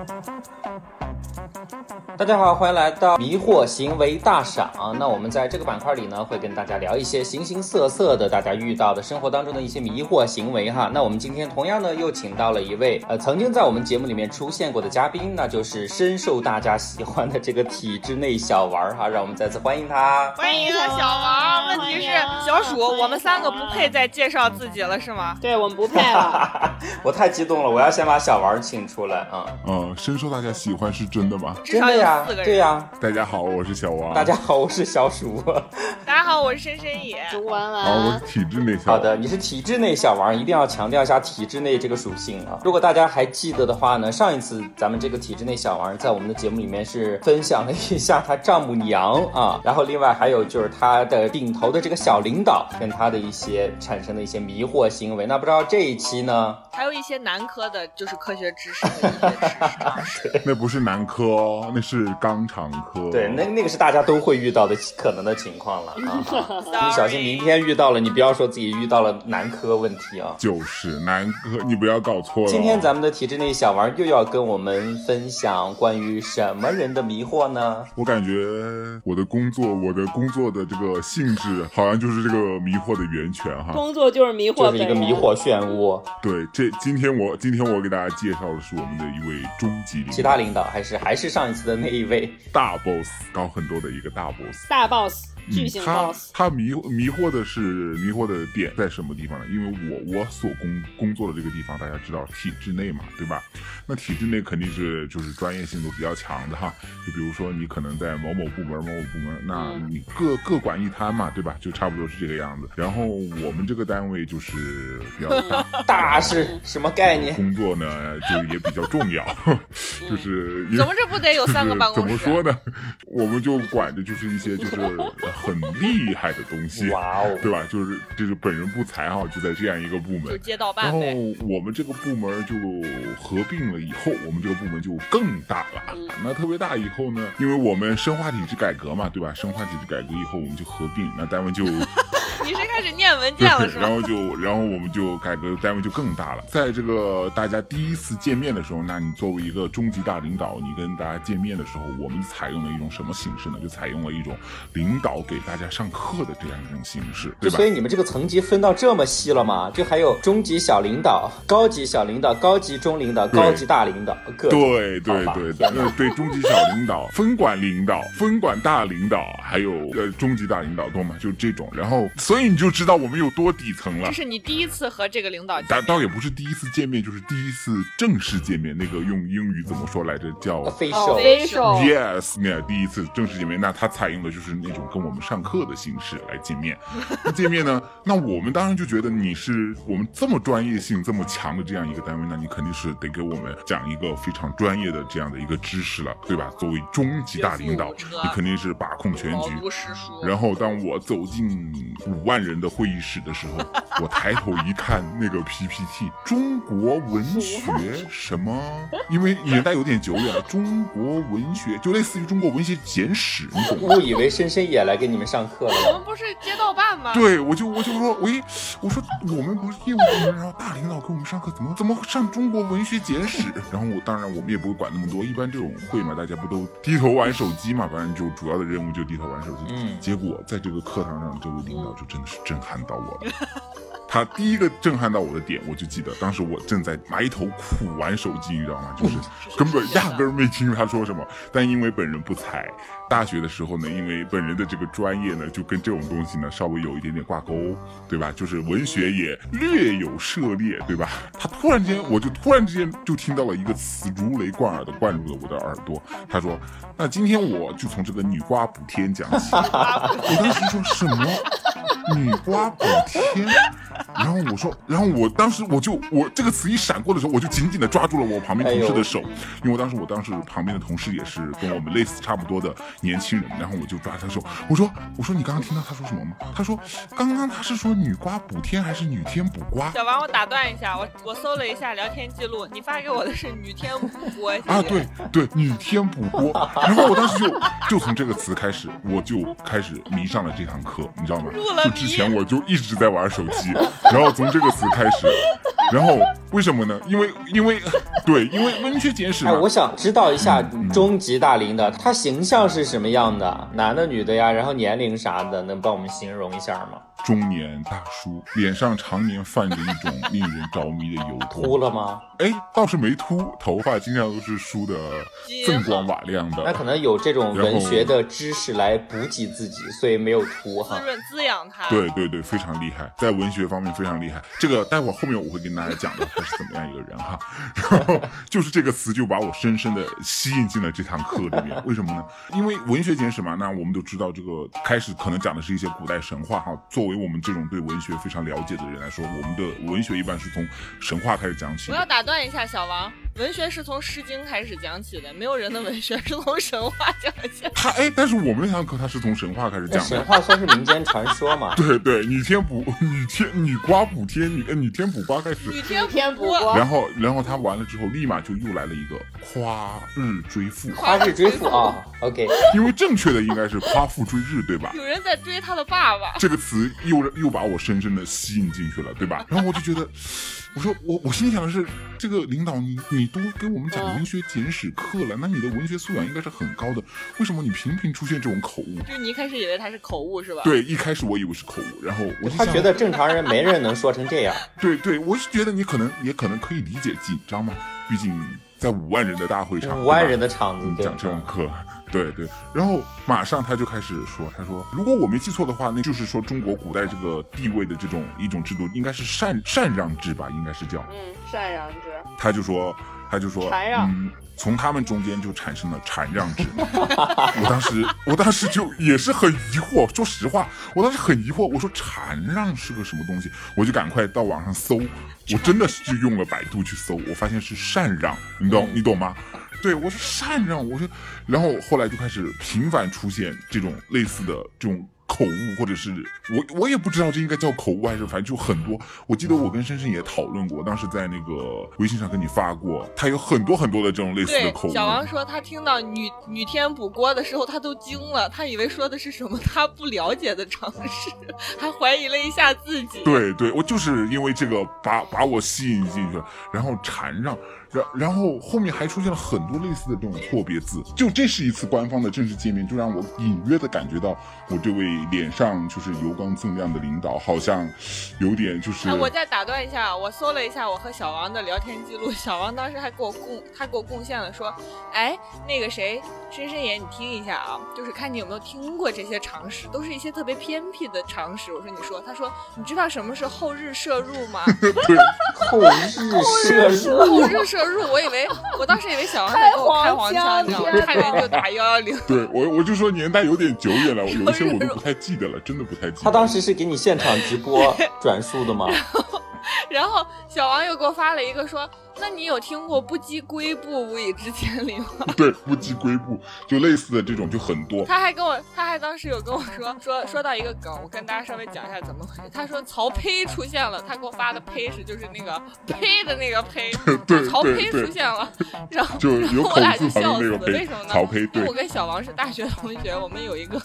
On va tout. 大家好，欢迎来到迷惑行为大赏。那我们在这个板块里呢，会跟大家聊一些形形色色的大家遇到的生活当中的一些迷惑行为哈。那我们今天同样呢，又请到了一位呃曾经在我们节目里面出现过的嘉宾，那就是深受大家喜欢的这个体制内小王哈。让我们再次欢迎他。欢迎小王。问题是小鼠，我们三个不配再介绍自己了是吗？对我们不配了。我太激动了，我要先把小王请出来啊。嗯，深受大家喜欢是真的吗？真的呀，对呀。大家好，我是小王。大家好，我是小鼠。大家好，我是深深野。猪弯弯。好，我是体制内小。好的，你是体制内小王，一定要强调一下体制内这个属性啊。如果大家还记得的话呢，上一次咱们这个体制内小王在我们的节目里面是分享了一下他丈母娘啊，然后另外还有就是他的顶头的这个小领导跟他的一些产生的一些迷惑行为。那不知道这一期呢？还有一些男科的，就是科学知识的一些知识。那不是男科哦，那是肛肠科。对，那那个是大家都会遇到的可能的情况了啊！你小心明天遇到了，你不要说自己遇到了男科问题啊！就是男科，你不要搞错了。今天咱们的体制内小王又要跟我们分享关于什么人的迷惑呢？我感觉我的工作，我的工作的这个性质，好像就是这个迷惑的源泉哈。工作就是迷惑，就是一个迷惑漩涡。对，这今天我今天我给大家介绍的是我们的一位中级领导，其他领导还是还是上一次的那一位大 boss。高很多的一个大 boss，大 boss。巨型 boss，他迷迷惑的是迷惑的点在什么地方呢？因为我我所工工作的这个地方，大家知道体制内嘛，对吧？那体制内肯定是就是专业性都比较强的哈。就比如说你可能在某某部门某某部门，那你各各管一摊嘛，对吧？就差不多是这个样子。然后我们这个单位就是比较大，大是什么概念？工作呢就也比较重要，就是怎么这不得有三个办公室？怎么说呢？我们就管的就是一些就是。很厉害的东西，哇哦，对吧？就是就是本人不才哈，就在这样一个部门，就街道办然后我们这个部门就合并了以后，我们这个部门就更大了。那特别大以后呢，因为我们深化体制改革嘛，对吧？深化体制改革以后，我们就合并，那单位就。你是开始念文件了是吧？然后就，然后我们就改革单位就更大了。在这个大家第一次见面的时候，那你作为一个中级大领导，你跟大家见面的时候，我们采用了一种什么形式呢？就采用了一种领导给大家上课的这样一种形式，对吧？所以你们这个层级分到这么细了吗？就还有中级小领导、高级小领导、高级中领导、高级大领导，各对对对对，对中级小领导、分管领导、分管大领导，还有呃中级大领导，懂吗？就这种，然后。所以你就知道我们有多底层了。这是你第一次和这个领导，但倒也不是第一次见面，就是第一次正式见面。那个用英语怎么说来着？叫 official。Yes，那第一次正式见面，那他采用的就是那种跟我们上课的形式来见面。那见面呢，那我们当然就觉得你是我们这么专业性这么强的这样一个单位，那你肯定是得给我们讲一个非常专业的这样的一个知识了，对吧？作为中级大领导，你肯定是把控全局。然后当我走进。五万人的会议室的时候，我抬头一看那个 PPT，中国文学什么？因为年代有点久远了，中国文学就类似于中国文学简史，你懂吗？误以为深深也来给你们上课了。我们不是街道办吗？对，我就我就说，喂，我说我们不是业务部门，然后大领导给我们上课，怎么怎么上中国文学简史？然后我当然我们也不会管那么多，一般这种会嘛，大家不都低头玩手机嘛？反正就主要的任务就低头玩手机。嗯。结果在这个课堂上，这位领导就。真的是震撼到我了。他第一个震撼到我的点，我就记得当时我正在埋头苦玩手机，你知道吗？就是根本压根儿没听他说什么。但因为本人不才，大学的时候呢，因为本人的这个专业呢，就跟这种东西呢稍微有一点点挂钩，对吧？就是文学也略有涉猎，对吧？他突然间，我就突然之间就听到了一个词，如雷贯耳的灌入了我的耳朵。他说：“那今天我就从这个女娲补天讲起。”我当时说什么？女娲补天，然后我说，然后我当时我就我这个词一闪过的时候，我就紧紧的抓住了我旁边同事的手，因为我当时我当时旁边的同事也是跟我们类似差不多的年轻人，然后我就抓他手，我说我说你刚刚听到他说什么吗？他说刚刚他是说女娲补天还是女天补瓜？小王，我打断一下，我我搜了一下聊天记录，你发给我的是女天补锅啊？对对，女天补锅，然后我当时就就从这个词开始，我就开始迷上了这堂课，你知道吗？就之前我就一直在玩手机，然后从这个词开始，然后为什么呢？因为因为对，因为文学简史哎，我。想知道一下嗯终极大龄的他形象是什么样的，男的女的呀，然后年龄啥的，能帮我们形容一下吗？中年大叔，脸上常年泛着一种令人着迷的油 光秃。了吗？哎，倒是没秃，头发经常都是梳的锃光瓦亮的。那可能有这种文学的知识来补给自己，所以没有秃哈滋。润滋养他。对对对，非常厉害，在文学方面非常厉害。这个待会儿后面我会跟大家讲的他是怎么样一个人哈。然后就是这个词就把我深深的吸引进了这堂课里面。为什么呢？因为文学简史嘛，那我们都知道这个开始可能讲的是一些古代神话哈。作为我们这种对文学非常了解的人来说，我们的文学一般是从神话开始讲起我要。打断一下，小王，文学是从《诗经》开始讲起的，没有人的文学是从神话讲起的。他哎，但是我们那堂课他是从神话开始讲的。神话算是民间传说嘛？对对，你天补你天你瓜补天，你呃你天补瓜开始你天天不过，过然后，然后他完了之后，立马就又来了一个夸日追父，夸日追父啊，OK，因为正确的应该是夸父追日，对吧？有人在追他的爸爸。这个词又又把我深深的吸引进去了，对吧？然后我就觉得，我说我我心想的是，这个领导你你都给我们讲文学简史课了，那你的文学素养应该是很高的，为什么你频频出现这种口误？就你一开始以为他是口误是吧？对，一开始我以为是口误，然后我就觉得正常人没人能说成这样。对对，我是觉得你可能也可能可以理解紧张嘛，毕竟在五万人的大会场，五万人的场子讲这种课，对对，然后马上他就开始说，他说如果我没记错的话，那就是说中国古代这个地位的这种一种制度，应该是禅禅让制吧，应该是叫，嗯，禅让制，他就说他就说，禅让嗯，从他们中间就产生了禅让制。我当时我当时就也是很疑惑，说实话，我当时很疑惑，我说禅让是个什么东西，我就赶快到网上搜，我真的是就用了百度去搜，我发现是禅让，你懂你懂吗？对，我说禅让，我说，然后后来就开始频繁出现这种类似的这种口误，或者是我我也不知道这应该叫口误还是反正就很多。我记得我跟深深也讨论过，当时在那个微信上跟你发过，他有很多很多的这种类似的口误。小王说他听到女女天补锅的时候，他都惊了，他以为说的是什么他不了解的常识，还怀疑了一下自己。对对，我就是因为这个把把我吸引进去了，然后缠上，然然后后面还出现了很多类似的这种错别字，就这是一次官方的正式见面，就让我隐约的感觉到我这位脸上就是油光锃亮的领导好像有点就是哎，我再打断一下，我搜了一下我和小王的聊天记录，小王当时还给我贡，他给我贡献了说，哎，那个谁，深深爷，你听一下啊，就是看你有没有听过这些常识，都是一些特别偏僻的常识。我说你说，他说你知道什么是后日摄入吗？后日摄入，后日摄入，我以为我当时以为小王在跟我开黄腔，你知道吗？看人就打幺幺零。对我我就说年代有点久远了，我有一些我都不太 记得了，真的不太记得。他当时是给你现场直播转述的吗？然后小王又给我发了一个说，那你有听过不积跬步，无以至千里吗？对不积跬步，就类似的这种就很多。他还跟我，他还当时有跟我说说说到一个梗，我跟大家稍微讲一下怎么回事。他说曹丕出现了，他给我发的胚是就是那个 呸的那个呸，对曹丕出现了，然后就有然后我俩就口字旁笑死了，的那个胚为什么呢？曹丕对我跟小王是大学同学，我们有一个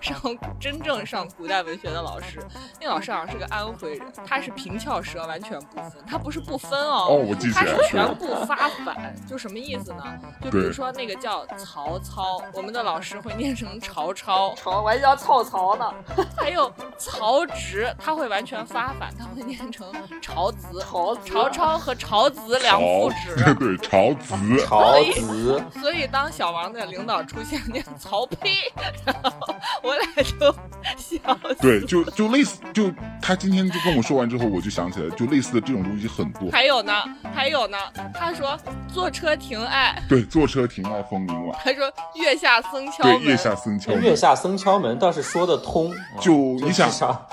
上真正上古代文学的老师，那老师好像是个安徽人，他是平翘舌完全不分，他不是不分哦，哦，我记起来了，全部发反，就什么意思呢？就比如说那个叫曹操，我们的老师会念成曹操，曹我还叫曹操呢，还有曹植，他会完全发反，他会念成曹植。曹曹操和曹植两父曹子，对曹植，曹植，所以当小王的领导出现念曹丕，然后我俩就笑死。对，就就类似，就他今天就跟我说完之后，我就想起来，就类似的这种东西很多。还有呢，还有呢，他说坐车停爱，对，坐车停爱枫林晚，他说月下僧敲对，门，月下僧敲门。月下僧敲门倒是说得通。就你想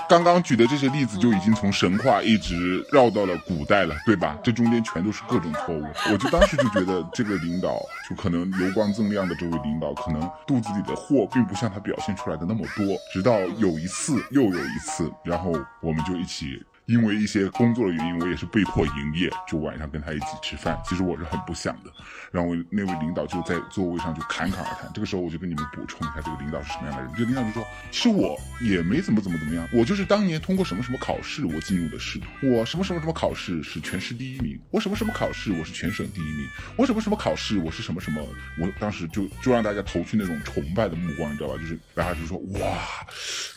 刚刚举的这些例子就已经从神话一直绕到了古代了，对吧？这中间全都是各种错误。我就当时就觉得这个领导，就可能油光锃亮的这位领导，可能肚子里的货并不像他表现出来的那么多。直到有一次，又有一次，然后我们就一起因为一些工作的原因，我也是被迫营业，就晚上跟他一起吃饭。其实我是很不想的。然后那位领导就在座位上就侃侃而谈。这个时候我就跟你们补充一下，这个领导是什么样的人。这个领导就说：“其实我也没怎么怎么怎么样，我就是当年通过什么什么考试，我进入的仕途。我什么什么什么考试是全市第一名，我什么什么考试我是全省第一名，我什么什么考试我是什么什么。我当时就就让大家投去那种崇拜的目光，你知道吧？就是大家就说哇，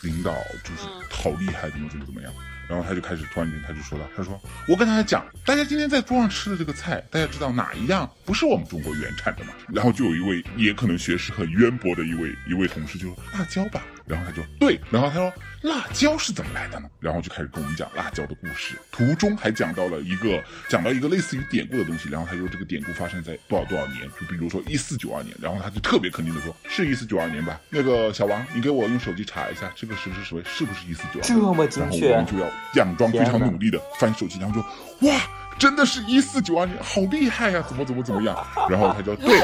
领导就是好厉害，怎么怎么怎么样。”然后他就开始突然间他就说了，他说我跟大家讲，大家今天在桌上吃的这个菜，大家知道哪一样不是我们中国原产的吗？然后就有一位也可能学识很渊博的一位一位同事就说辣椒吧，然后他就对，然后他说辣椒是怎么来的呢？然后就开始跟我们讲辣椒的故事，途中还讲到了一个讲到一个类似于典故的东西，然后他说这个典故发生在多少多少年，就比如说一四九二年，然后他就特别肯定的说是一四九二年吧？那个小王，你给我用手机查一下这个是不是是不是一四九二？这么精确，然后我们就要。佯装非常努力的翻手机，然后说：“哇，真的是一四九二年，好厉害呀！怎么怎么怎么样？”然后他就对。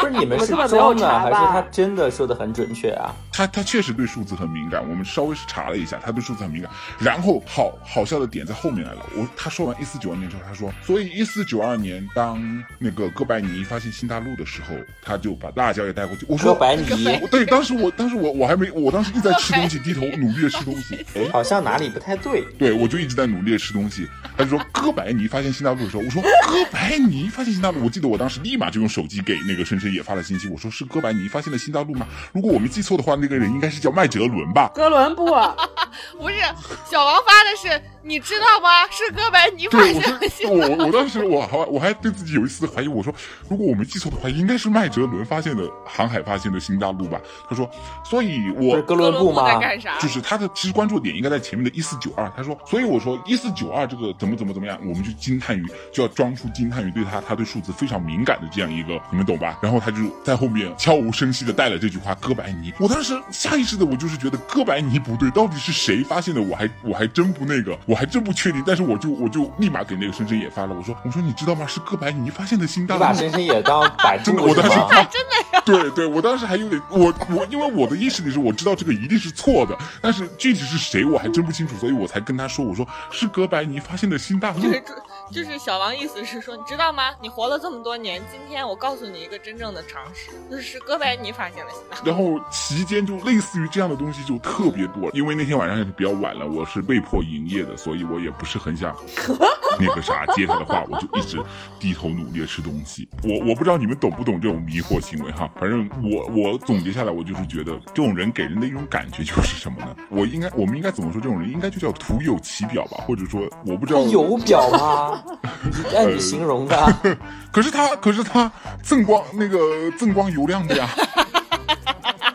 不是你们是装的，还是他真的说的很准确啊？他他确实对数字很敏感，我们稍微是查了一下，他对数字很敏感。然后好好笑的点在后面来了，我他说完一四九二年之后，他说，所以一四九二年当那个哥白尼发现新大陆的时候，他就把辣椒也带过去。我说哥白尼，对，当时我当时我我还没，我当时一直在吃东西，低头努力的吃东西，哎，好像哪里不太对。对，我就一直在努力的吃东西。他就说哥白尼发现新大陆的时候，我说哥白尼发现新大陆，我记得我当时立马就用手机给那个深深也发了信息，我说是哥白尼发现了新大陆吗？如果我没记错的话，那个人应该是叫麦哲伦吧？哥伦布，不是，小王发的是。你知道吗？是哥白尼发现的新大陆。我我当时我还我还对自己有一丝怀疑，我说如果我没记错的话，应该是麦哲伦发现的航海发现的新大陆吧？他说，所以我哥伦布吗？就是他的其实关注点应该在前面的一四九二。他说，所以我说一四九二这个怎么怎么怎么样，我们就惊叹于就要装出惊叹于对他他对数字非常敏感的这样一个，你们懂吧？然后他就在后面悄无声息的带了这句话哥白尼。我当时下意识的我就是觉得哥白尼不对，到底是谁发现的？我还我还真不那个。我还真不确定，但是我就我就立马给那个深深也发了，我说我说你知道吗？是哥白尼发现的新大陆。把深深也当 把，真的我当时真的呀？对对，我当时还有点我我，因为我的意识里是我知道这个一定是错的，但是具体是谁我还真不清楚，所以我才跟他说，我说是哥白尼发现的新大陆。就是小王意思是说，你知道吗？你活了这么多年，今天我告诉你一个真正的常识，就是哥白尼发现了新大陆。然后期间就类似于这样的东西就特别多，因为那天晚上也是比较晚了，我是被迫营业的，所以我。也不是很想 那个啥接他的话，我就一直低头努力的吃东西。我我不知道你们懂不懂这种迷惑行为哈，反正我我总结下来，我就是觉得这种人给人的一种感觉就是什么呢？我应该我们应该怎么说？这种人应该就叫徒有其表吧，或者说我不知道有表吗？按你形容的。可是他可是他锃光那个锃光油亮的呀。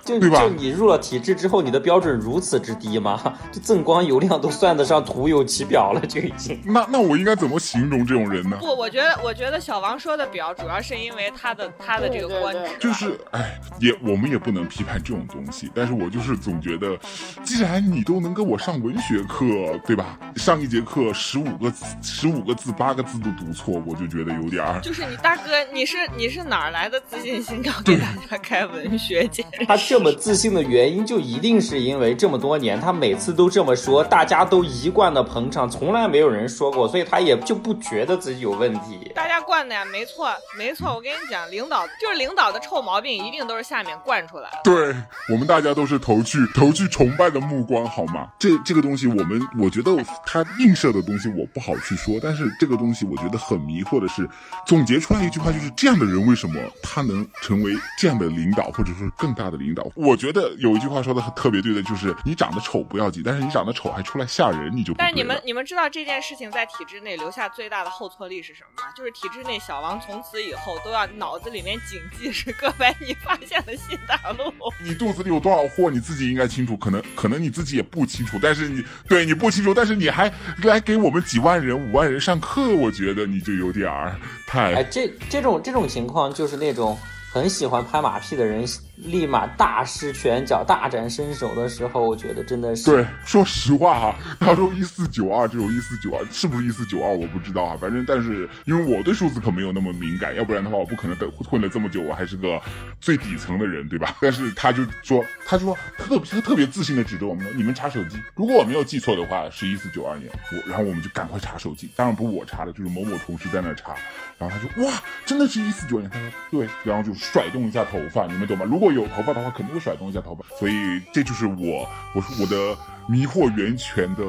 就就你入了体制之后，你的标准如此之低吗？就锃光油亮都算得上徒有其表了，就已经。那那我应该怎么形容这种人呢？不，我觉得我觉得小王说的表，主要是因为他的他的这个观点。就是哎，也我们也不能批判这种东西，但是我就是总觉得，既然你都能跟我上文学课，对吧？上一节课十五个十五个字八个字都读错，我就觉得有点儿。就是你大哥，你是你是哪儿来的自信心，要给大家开文学节？他这么自信的原因，就一定是因为这么多年，他每次都这么说，大家都一贯的捧场，从来没有人说过，所以他也就不觉得自己有问题。大家惯的呀，没错，没错。我跟你讲，领导就是领导的臭毛病，一定都是下面惯出来的。对我们大家都是投去投去崇拜的目光，好吗？这这个东西，我们我觉得他映射的东西我不好去说，但是这个东西我觉得很迷惑的是，总结出来一句话，就是这样的人为什么他能成为这样的领导，或者说更大的领导？我觉。得有一句话说的特别对的，就是你长得丑不要紧，但是你长得丑还出来吓人，你就。但是你们你们知道这件事情在体制内留下最大的后挫力是什么吗？就是体制内小王从此以后都要脑子里面谨记是哥白尼发现的新大陆。你肚子里有多少货，你自己应该清楚，可能可能你自己也不清楚，但是你对你不清楚，但是你还来给我们几万人、五万人上课，我觉得你就有点儿太……哎，这这种这种情况就是那种。很喜欢拍马屁的人立马大施拳脚、大展身手的时候，我觉得真的是对，说实话哈，他说一四九二这种一四九二是不是一四九二我不知道啊，反正但是因为我对数字可没有那么敏感，要不然的话我不可能等混了这么久，我还是个最底层的人，对吧？但是他就说，他说特别特别自信的指着我们说，你们查手机，如果我没有记错的话，是一四九二年，我然后我们就赶快查手机，当然不是我查的，就是某某同事在那查，然后他说哇，真的是一四九年，他说对，然后就甩动一下头发，你们懂吗？如果如果有头发的话，肯定会甩动一下头发，所以这就是我，我说我的迷惑源泉的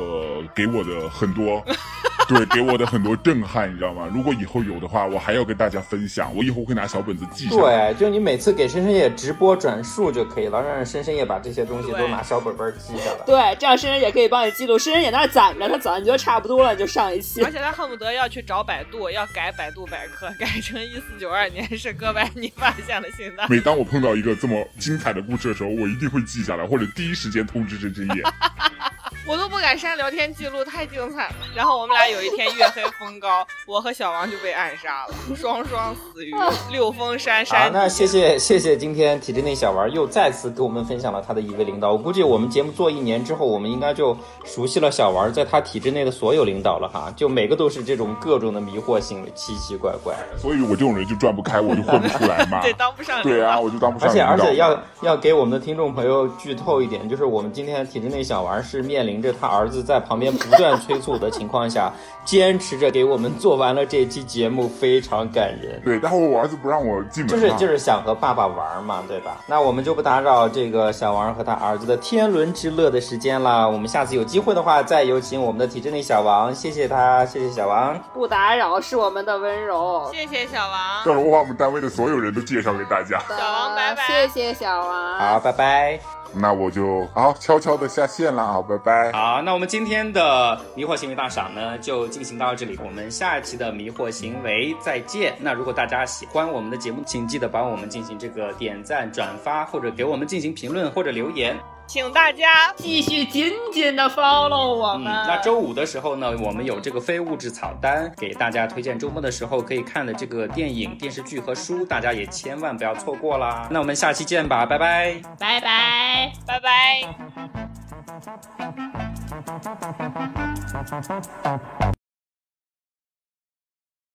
给我的很多。对，给我的很多震撼，你知道吗？如果以后有的话，我还要跟大家分享。我以后会拿小本子记下来。对，就你每次给深深夜直播转述就可以了，让深深夜把这些东西都拿小本本记下来。对，这样深深也可以帮你记录。深深也那儿攒着，他攒觉得差不多了，就上一期。而且他恨不得要去找百度，要改百度百科，改成一四九二年是哥白尼发现了星的。每当我碰到一个这么精彩的故事的时候，我一定会记下来，或者第一时间通知深深叶。我都不敢删聊天记录，太精彩了。然后我们俩有一天月黑风高，我和小王就被暗杀了，双双死于 六峰山山。啊，那谢谢谢谢，今天体制内小王又再次给我们分享了他的一位领导。我估计我们节目做一年之后，我们应该就熟悉了小王在他体制内的所有领导了哈，就每个都是这种各种的迷惑性，奇奇怪怪。所以我这种人就转不开，我就混不出来嘛。对，当不上。对啊，我就当不上。而且而且要要给我们的听众朋友剧透一点，就是我们今天体制内小王是面临着他儿子在旁边不断催促的情况下，坚持着给我们做完了这期节目，非常感人。对，然后我儿子不让我进门，就是就是想和爸爸玩嘛，对吧？那我们就不打扰这个小王和他儿子的天伦之乐的时间了。我们下次有机会的话，再有请我们的体制内小王，谢谢他，谢谢小王。不打扰是我们的温柔，谢谢小王。到时候我把我们单位的所有人都介绍给大家。小王，拜拜。谢谢小王。好，拜拜。那我就好悄悄的下线了啊，拜拜。好，那我们今天的迷惑行为大赏呢，就进行到这里。我们下一期的迷惑行为再见。那如果大家喜欢我们的节目，请记得帮我们进行这个点赞、转发，或者给我们进行评论或者留言。请大家继续紧紧的 follow 我们。嗯，那周五的时候呢，我们有这个非物质草单，给大家推荐周末的时候可以看的这个电影、电视剧和书，大家也千万不要错过啦。那我们下期见吧，拜拜，拜拜，拜拜。